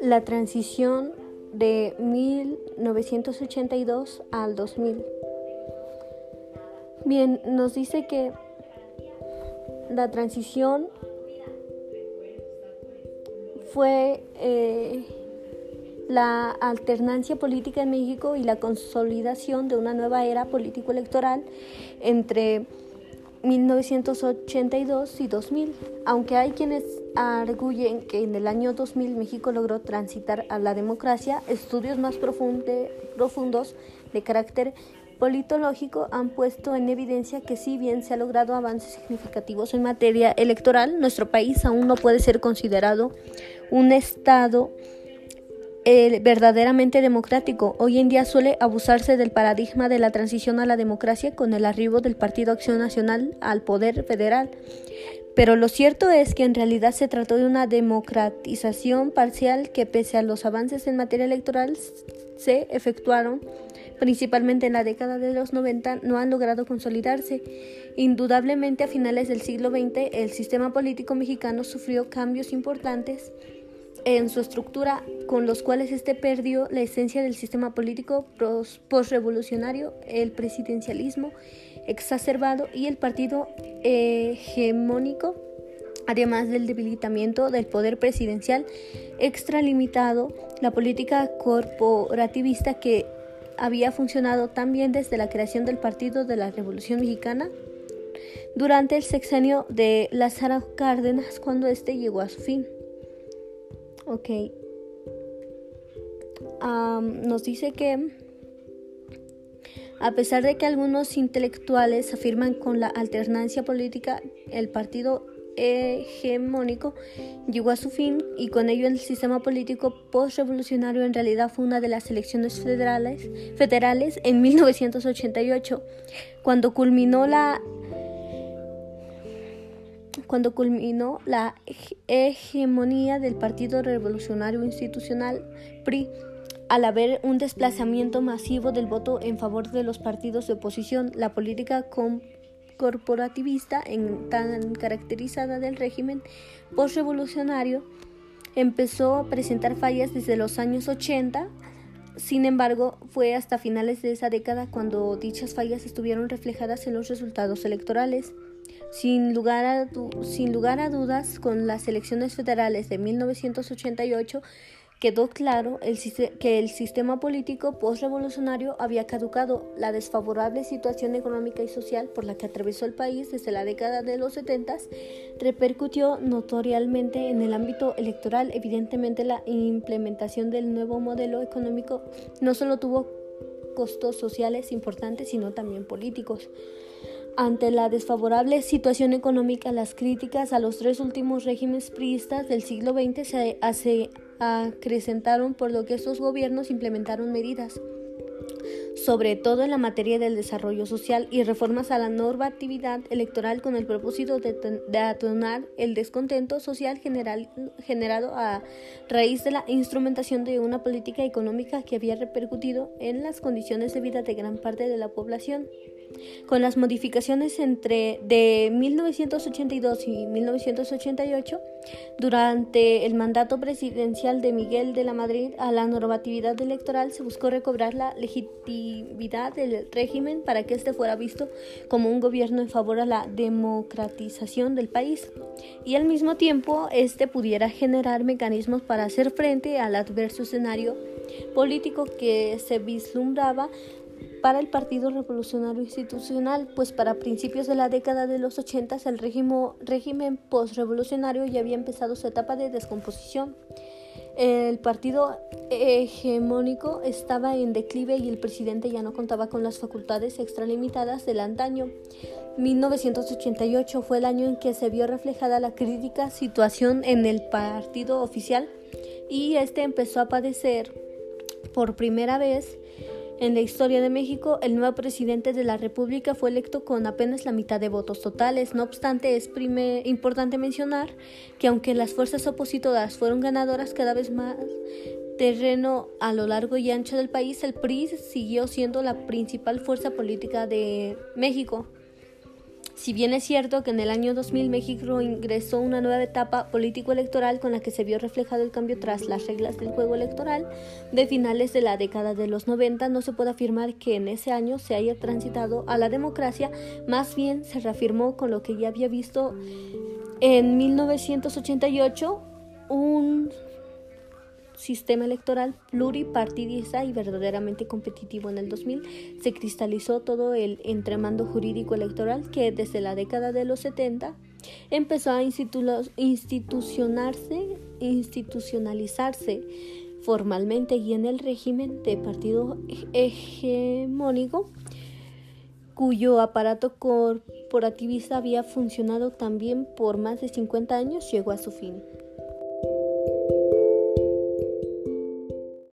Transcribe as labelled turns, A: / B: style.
A: La transición de 1982 al 2000. Bien, nos dice que la transición fue eh, la alternancia política en México y la consolidación de una nueva era político-electoral entre 1982 y 2000, aunque hay quienes arguyen que en el año 2000 México logró transitar a la democracia, estudios más profundos de carácter politológico han puesto en evidencia que si bien se ha logrado avances significativos en materia electoral, nuestro país aún no puede ser considerado un Estado verdaderamente democrático. Hoy en día suele abusarse del paradigma de la transición a la democracia con el arribo del Partido Acción Nacional al poder federal. Pero lo cierto es que en realidad se trató de una democratización parcial que pese a los avances en materia electoral se efectuaron principalmente en la década de los 90, no han logrado consolidarse. Indudablemente a finales del siglo XX el sistema político mexicano sufrió cambios importantes en su estructura con los cuales este perdió la esencia del sistema político postrevolucionario, el presidencialismo exacerbado y el partido hegemónico, además del debilitamiento del poder presidencial extralimitado, la política corporativista que había funcionado tan bien desde la creación del Partido de la Revolución Mexicana durante el sexenio de Lázaro Cárdenas cuando éste llegó a su fin. Ok. nos dice que a pesar de que algunos intelectuales afirman con la alternancia política el partido hegemónico llegó a su fin y con ello el sistema político postrevolucionario en realidad fue una de las elecciones federales, federales en 1988, cuando culminó la cuando culminó la hegemonía del Partido Revolucionario Institucional PRI al haber un desplazamiento masivo del voto en favor de los partidos de oposición, la política corporativista tan caracterizada del régimen postrevolucionario empezó a presentar fallas desde los años 80. Sin embargo, fue hasta finales de esa década cuando dichas fallas estuvieron reflejadas en los resultados electorales. Sin lugar, a, sin lugar a dudas, con las elecciones federales de 1988 Quedó claro que el sistema político postrevolucionario había caducado. La desfavorable situación económica y social por la que atravesó el país desde la década de los 70 repercutió notoriamente en el ámbito electoral. Evidentemente, la implementación del nuevo modelo económico no solo tuvo costos sociales importantes, sino también políticos. Ante la desfavorable situación económica, las críticas a los tres últimos regímenes priistas del siglo XX se acrecentaron por lo que estos gobiernos implementaron medidas, sobre todo en la materia del desarrollo social y reformas a la normatividad electoral con el propósito de, de atonar el descontento social general, generado a raíz de la instrumentación de una política económica que había repercutido en las condiciones de vida de gran parte de la población. Con las modificaciones entre de 1982 y 1988, durante el mandato presidencial de Miguel de la Madrid a la normatividad electoral se buscó recobrar la legitimidad del régimen para que éste fuera visto como un gobierno en favor a la democratización del país y al mismo tiempo este pudiera generar mecanismos para hacer frente al adverso escenario político que se vislumbraba para el Partido Revolucionario Institucional, pues para principios de la década de los 80 el régimen, régimen postrevolucionario ya había empezado su etapa de descomposición. El partido hegemónico estaba en declive y el presidente ya no contaba con las facultades extralimitadas del antaño. 1988 fue el año en que se vio reflejada la crítica situación en el partido oficial y este empezó a padecer por primera vez en la historia de México, el nuevo presidente de la República fue electo con apenas la mitad de votos totales. No obstante, es importante mencionar que aunque las fuerzas opositoras fueron ganadoras cada vez más terreno a lo largo y ancho del país, el PRI siguió siendo la principal fuerza política de México. Si bien es cierto que en el año 2000 México ingresó una nueva etapa político-electoral con la que se vio reflejado el cambio tras las reglas del juego electoral de finales de la década de los 90, no se puede afirmar que en ese año se haya transitado a la democracia, más bien se reafirmó con lo que ya había visto en 1988, un sistema electoral pluripartidista y verdaderamente competitivo en el 2000, se cristalizó todo el entremando jurídico electoral que desde la década de los 70 empezó a institucionalizarse formalmente y en el régimen de partido hegemónico cuyo aparato corporativista había funcionado también por más de 50 años, llegó a su fin.